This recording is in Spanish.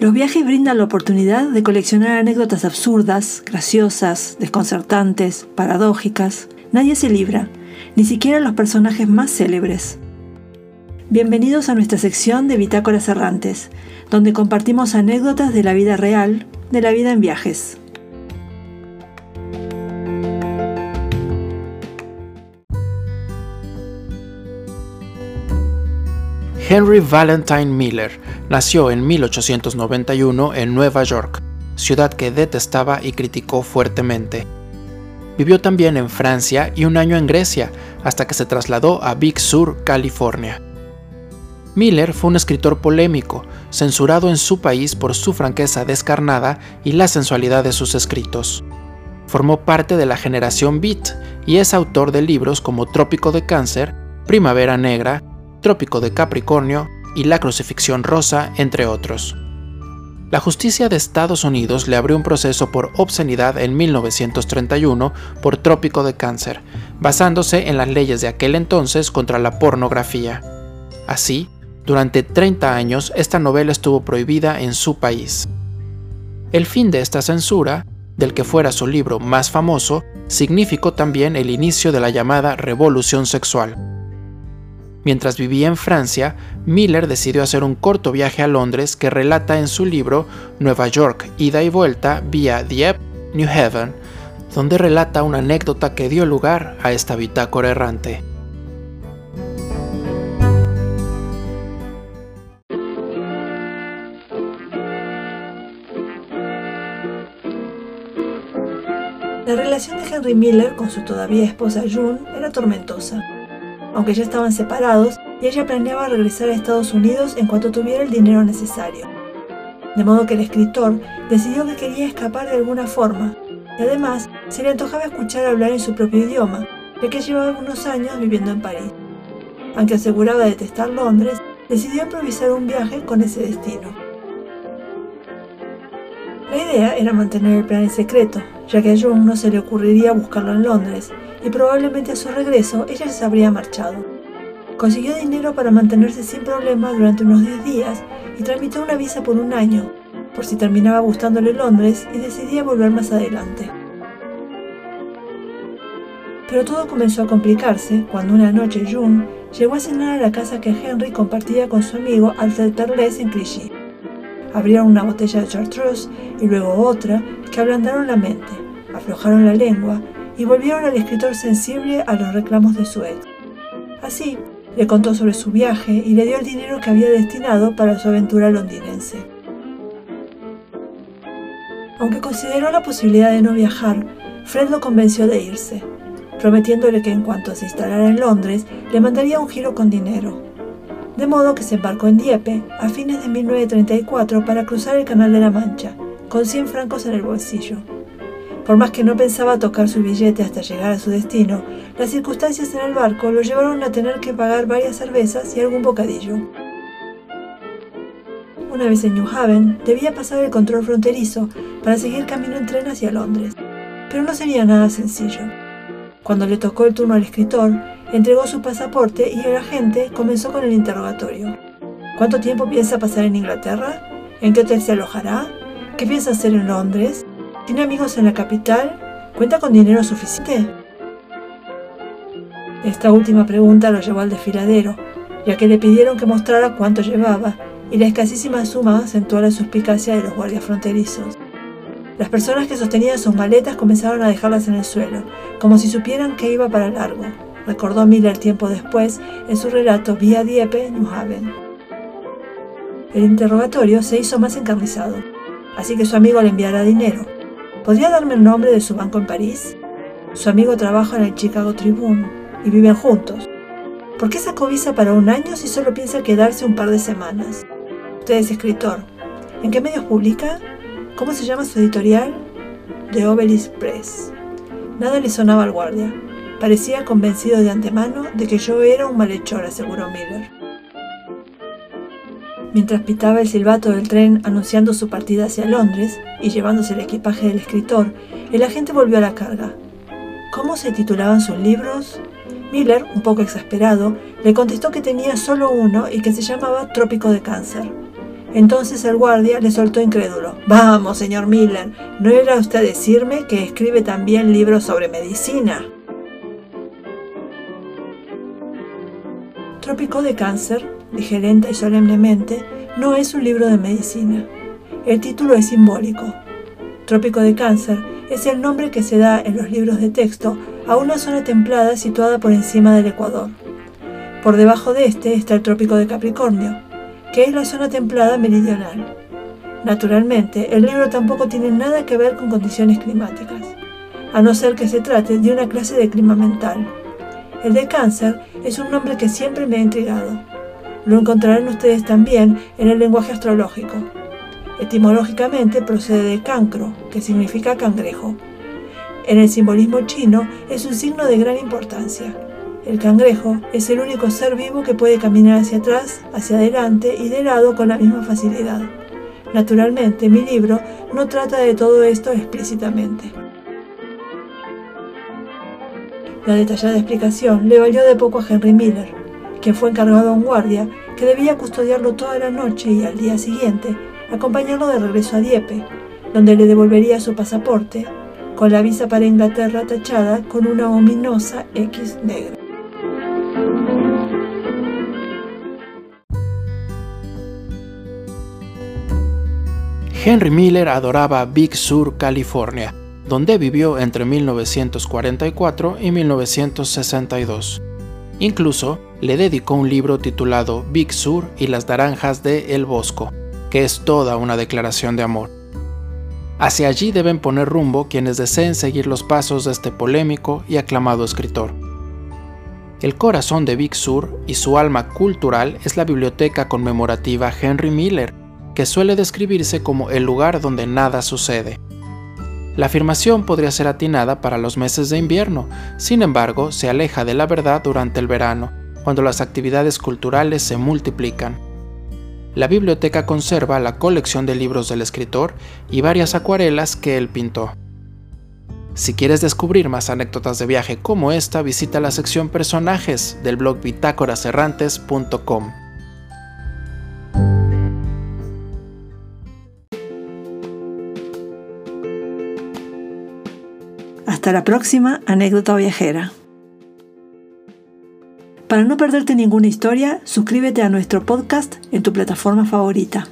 Los viajes brindan la oportunidad de coleccionar anécdotas absurdas, graciosas, desconcertantes, paradójicas. Nadie se libra, ni siquiera los personajes más célebres. Bienvenidos a nuestra sección de Bitácoras Errantes, donde compartimos anécdotas de la vida real, de la vida en viajes. Henry Valentine Miller nació en 1891 en Nueva York, ciudad que detestaba y criticó fuertemente. Vivió también en Francia y un año en Grecia, hasta que se trasladó a Big Sur, California. Miller fue un escritor polémico, censurado en su país por su franqueza descarnada y la sensualidad de sus escritos. Formó parte de la generación Beat y es autor de libros como Trópico de Cáncer, Primavera Negra, Trópico de Capricornio y La Crucifixión Rosa, entre otros. La justicia de Estados Unidos le abrió un proceso por obscenidad en 1931 por Trópico de Cáncer, basándose en las leyes de aquel entonces contra la pornografía. Así, durante 30 años esta novela estuvo prohibida en su país. El fin de esta censura, del que fuera su libro más famoso, significó también el inicio de la llamada revolución sexual, Mientras vivía en Francia, Miller decidió hacer un corto viaje a Londres que relata en su libro Nueva York, ida y vuelta vía Dieppe, New Haven, donde relata una anécdota que dio lugar a esta bitácora errante. La relación de Henry Miller con su todavía esposa June era tormentosa aunque ya estaban separados, y ella planeaba regresar a Estados Unidos en cuanto tuviera el dinero necesario. De modo que el escritor decidió que quería escapar de alguna forma, y además se le antojaba escuchar hablar en su propio idioma, ya que llevaba algunos años viviendo en París. Aunque aseguraba detestar Londres, decidió improvisar un viaje con ese destino. La idea era mantener el plan en secreto, ya que a Jung no se le ocurriría buscarlo en Londres, y probablemente a su regreso ella se habría marchado. Consiguió dinero para mantenerse sin problema durante unos 10 días y tramitó una visa por un año, por si terminaba gustándole Londres y decidía volver más adelante. Pero todo comenzó a complicarse cuando una noche June llegó a cenar a la casa que Henry compartía con su amigo Alfred Perles en Clichy. Abrieron una botella de chartreuse y luego otra que ablandaron la mente, aflojaron la lengua y volvieron al escritor sensible a los reclamos de su ex. Así, le contó sobre su viaje y le dio el dinero que había destinado para su aventura londinense. Aunque consideró la posibilidad de no viajar, Fred lo convenció de irse, prometiéndole que en cuanto se instalara en Londres le mandaría un giro con dinero. De modo que se embarcó en Dieppe a fines de 1934 para cruzar el Canal de la Mancha, con 100 francos en el bolsillo. Por más que no pensaba tocar su billete hasta llegar a su destino, las circunstancias en el barco lo llevaron a tener que pagar varias cervezas y algún bocadillo. Una vez en New Haven, debía pasar el control fronterizo para seguir camino en tren hacia Londres, pero no sería nada sencillo. Cuando le tocó el turno al escritor, entregó su pasaporte y el agente comenzó con el interrogatorio. ¿Cuánto tiempo piensa pasar en Inglaterra? ¿En qué hotel se alojará? ¿Qué piensa hacer en Londres? ¿Tiene amigos en la capital? ¿Cuenta con dinero suficiente? Esta última pregunta lo llevó al desfiladero, ya que le pidieron que mostrara cuánto llevaba, y la escasísima suma acentuó la suspicacia de los guardias fronterizos. Las personas que sostenían sus maletas comenzaron a dejarlas en el suelo, como si supieran que iba para largo, recordó Miller tiempo después en su relato Vía Dieppe, New Haven. El interrogatorio se hizo más encarnizado, así que su amigo le enviará dinero, ¿Podría darme el nombre de su banco en París? Su amigo trabaja en el Chicago Tribune y viven juntos. ¿Por qué sacó visa para un año si solo piensa quedarse un par de semanas? Usted es escritor. ¿En qué medios publica? ¿Cómo se llama su editorial? The Obelisk Press. Nada le sonaba al guardia. Parecía convencido de antemano de que yo era un malhechor, aseguró Miller. Mientras pitaba el silbato del tren anunciando su partida hacia Londres y llevándose el equipaje del escritor, el agente volvió a la carga. ¿Cómo se titulaban sus libros? Miller, un poco exasperado, le contestó que tenía solo uno y que se llamaba Trópico de Cáncer. Entonces el guardia le soltó incrédulo. Vamos, señor Miller, ¿no era usted decirme que escribe también libros sobre medicina? Trópico de Cáncer, dije lenta y solemnemente, no es un libro de medicina. El título es simbólico. Trópico de Cáncer es el nombre que se da en los libros de texto a una zona templada situada por encima del Ecuador. Por debajo de este está el Trópico de Capricornio, que es la zona templada meridional. Naturalmente, el libro tampoco tiene nada que ver con condiciones climáticas, a no ser que se trate de una clase de clima mental. El de cáncer es un nombre que siempre me ha intrigado. Lo encontrarán ustedes también en el lenguaje astrológico. Etimológicamente procede de cancro, que significa cangrejo. En el simbolismo chino es un signo de gran importancia. El cangrejo es el único ser vivo que puede caminar hacia atrás, hacia adelante y de lado con la misma facilidad. Naturalmente, mi libro no trata de todo esto explícitamente. La detallada explicación le valió de poco a Henry Miller, quien fue encargado a un guardia que debía custodiarlo toda la noche y al día siguiente acompañarlo de regreso a Dieppe, donde le devolvería su pasaporte con la visa para Inglaterra tachada con una ominosa X negra. Henry Miller adoraba Big Sur, California, donde vivió entre 1944 y 1962. Incluso le dedicó un libro titulado Big Sur y las naranjas de El Bosco, que es toda una declaración de amor. Hacia allí deben poner rumbo quienes deseen seguir los pasos de este polémico y aclamado escritor. El corazón de Big Sur y su alma cultural es la biblioteca conmemorativa Henry Miller, que suele describirse como el lugar donde nada sucede. La afirmación podría ser atinada para los meses de invierno, sin embargo, se aleja de la verdad durante el verano, cuando las actividades culturales se multiplican. La biblioteca conserva la colección de libros del escritor y varias acuarelas que él pintó. Si quieres descubrir más anécdotas de viaje como esta, visita la sección personajes del blog bitácoraserrantes.com. Hasta la próxima anécdota viajera. Para no perderte ninguna historia, suscríbete a nuestro podcast en tu plataforma favorita.